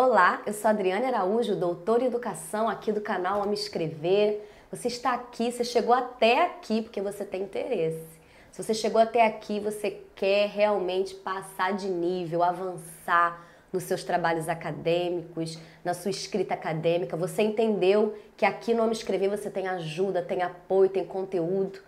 Olá, eu sou Adriane Araújo, doutora em educação aqui do canal Ame Escrever. Você está aqui, você chegou até aqui porque você tem interesse. Se você chegou até aqui, você quer realmente passar de nível, avançar nos seus trabalhos acadêmicos, na sua escrita acadêmica. Você entendeu que aqui no Ame Escrever você tem ajuda, tem apoio, tem conteúdo.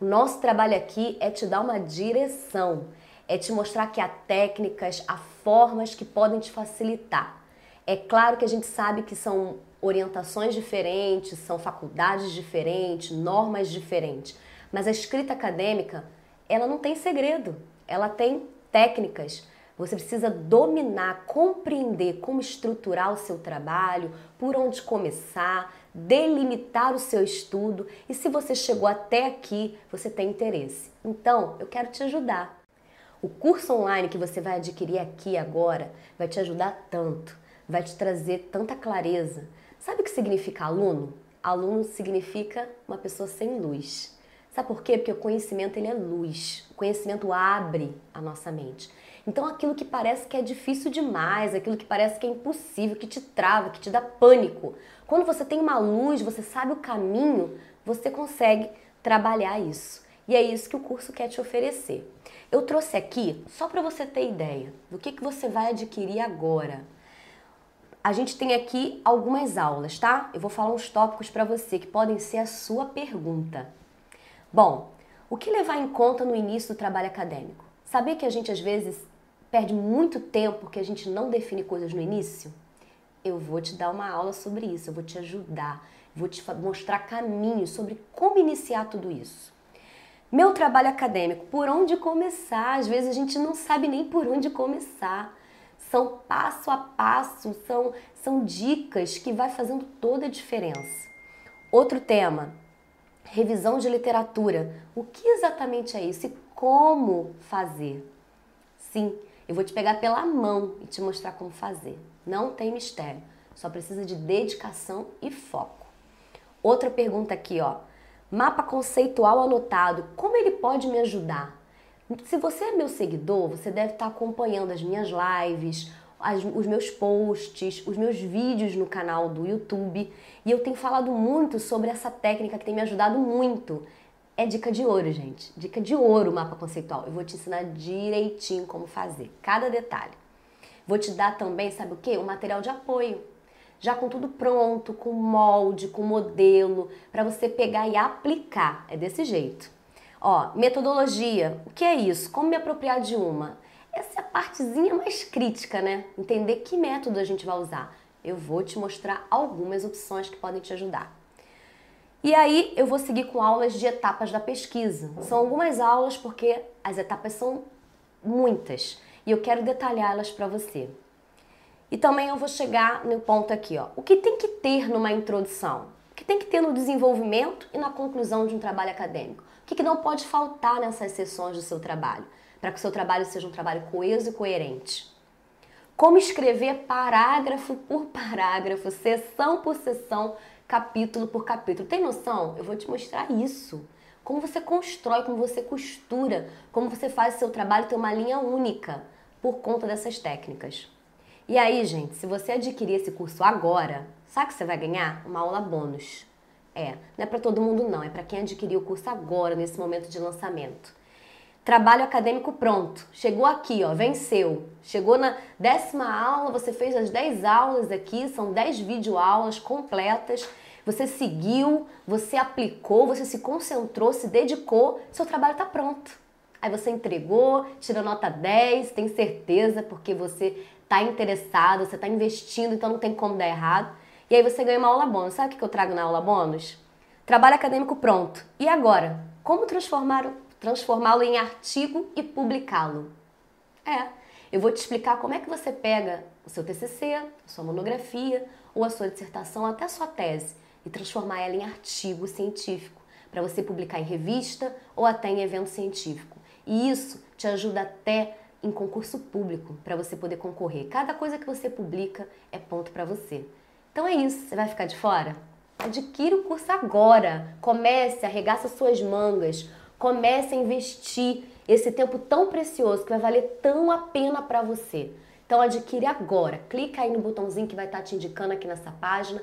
O nosso trabalho aqui é te dar uma direção, é te mostrar que há técnicas, há formas que podem te facilitar. É claro que a gente sabe que são orientações diferentes, são faculdades diferentes, normas diferentes, mas a escrita acadêmica, ela não tem segredo, ela tem técnicas. Você precisa dominar, compreender como estruturar o seu trabalho, por onde começar, delimitar o seu estudo e se você chegou até aqui, você tem interesse. Então, eu quero te ajudar. O curso online que você vai adquirir aqui agora vai te ajudar tanto vai te trazer tanta clareza. Sabe o que significa aluno? Aluno significa uma pessoa sem luz. Sabe por quê? Porque o conhecimento ele é luz. O conhecimento abre a nossa mente. Então aquilo que parece que é difícil demais, aquilo que parece que é impossível, que te trava, que te dá pânico, quando você tem uma luz, você sabe o caminho, você consegue trabalhar isso. E é isso que o curso quer te oferecer. Eu trouxe aqui só para você ter ideia do que, que você vai adquirir agora a gente tem aqui algumas aulas, tá? Eu vou falar uns tópicos para você que podem ser a sua pergunta. Bom, o que levar em conta no início do trabalho acadêmico? Saber que a gente às vezes perde muito tempo porque a gente não define coisas no início? Eu vou te dar uma aula sobre isso, eu vou te ajudar, vou te mostrar caminhos sobre como iniciar tudo isso. Meu trabalho acadêmico, por onde começar? Às vezes a gente não sabe nem por onde começar são passo a passo, são, são dicas que vai fazendo toda a diferença. Outro tema, revisão de literatura. O que exatamente é isso e como fazer? Sim, eu vou te pegar pela mão e te mostrar como fazer. Não tem mistério, só precisa de dedicação e foco. Outra pergunta aqui, ó. Mapa conceitual anotado, como ele pode me ajudar? Se você é meu seguidor, você deve estar acompanhando as minhas lives, as, os meus posts, os meus vídeos no canal do YouTube. E eu tenho falado muito sobre essa técnica que tem me ajudado muito. É dica de ouro, gente. Dica de ouro mapa conceitual. Eu vou te ensinar direitinho como fazer, cada detalhe. Vou te dar também, sabe o que? Um material de apoio. Já com tudo pronto, com molde, com modelo, para você pegar e aplicar. É desse jeito. Ó, metodologia. O que é isso? Como me apropriar de uma? Essa é a partezinha mais crítica, né? Entender que método a gente vai usar. Eu vou te mostrar algumas opções que podem te ajudar. E aí eu vou seguir com aulas de etapas da pesquisa. São algumas aulas porque as etapas são muitas e eu quero detalhá-las para você. E também eu vou chegar no ponto aqui, ó. O que tem que ter numa introdução? O que tem que ter no desenvolvimento e na conclusão de um trabalho acadêmico? O que, não pode faltar nessas sessões do seu trabalho, para que o seu trabalho seja um trabalho coeso e coerente? Como escrever parágrafo por parágrafo, sessão por sessão, capítulo por capítulo. Tem noção? Eu vou te mostrar isso. Como você constrói, como você costura, como você faz o seu trabalho ter uma linha única por conta dessas técnicas. E aí, gente, se você adquirir esse curso agora, sabe o que você vai ganhar? Uma aula bônus. É, não é para todo mundo não, é para quem adquiriu o curso agora, nesse momento de lançamento. Trabalho acadêmico pronto. Chegou aqui, ó, venceu. Chegou na décima aula, você fez as 10 aulas aqui, são 10 videoaulas completas. Você seguiu, você aplicou, você se concentrou, se dedicou, seu trabalho está pronto. Aí você entregou, tirou nota 10, tem certeza, porque você está interessado, você está investindo, então não tem como dar errado. E aí você ganha uma aula bônus. Sabe o que eu trago na aula bônus? Trabalho acadêmico pronto. E agora? Como transformá-lo em artigo e publicá-lo? É, eu vou te explicar como é que você pega o seu TCC, a sua monografia ou a sua dissertação, até a sua tese, e transformar ela em artigo científico, para você publicar em revista ou até em evento científico. E isso te ajuda até em concurso público, para você poder concorrer. Cada coisa que você publica é ponto para você. Então é isso, você vai ficar de fora? Adquira o curso agora. Comece, arregaça suas mangas. Comece a investir esse tempo tão precioso que vai valer tão a pena para você. Então adquire agora. Clica aí no botãozinho que vai estar te indicando aqui nessa página.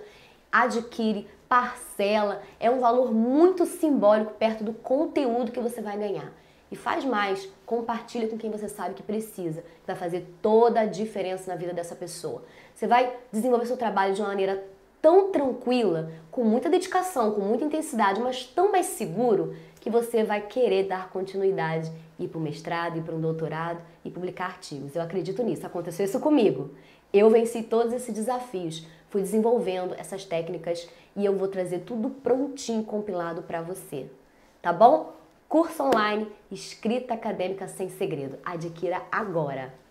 Adquire, parcela. É um valor muito simbólico perto do conteúdo que você vai ganhar. E faz mais, compartilha com quem você sabe que precisa. Vai fazer toda a diferença na vida dessa pessoa. Você vai desenvolver seu trabalho de uma maneira tão tranquila, com muita dedicação, com muita intensidade, mas tão mais seguro que você vai querer dar continuidade, ir para o mestrado, ir para um doutorado e publicar artigos. Eu acredito nisso, aconteceu isso comigo. Eu venci todos esses desafios, fui desenvolvendo essas técnicas e eu vou trazer tudo prontinho, compilado para você. Tá bom? Curso online, escrita acadêmica sem segredo. Adquira agora!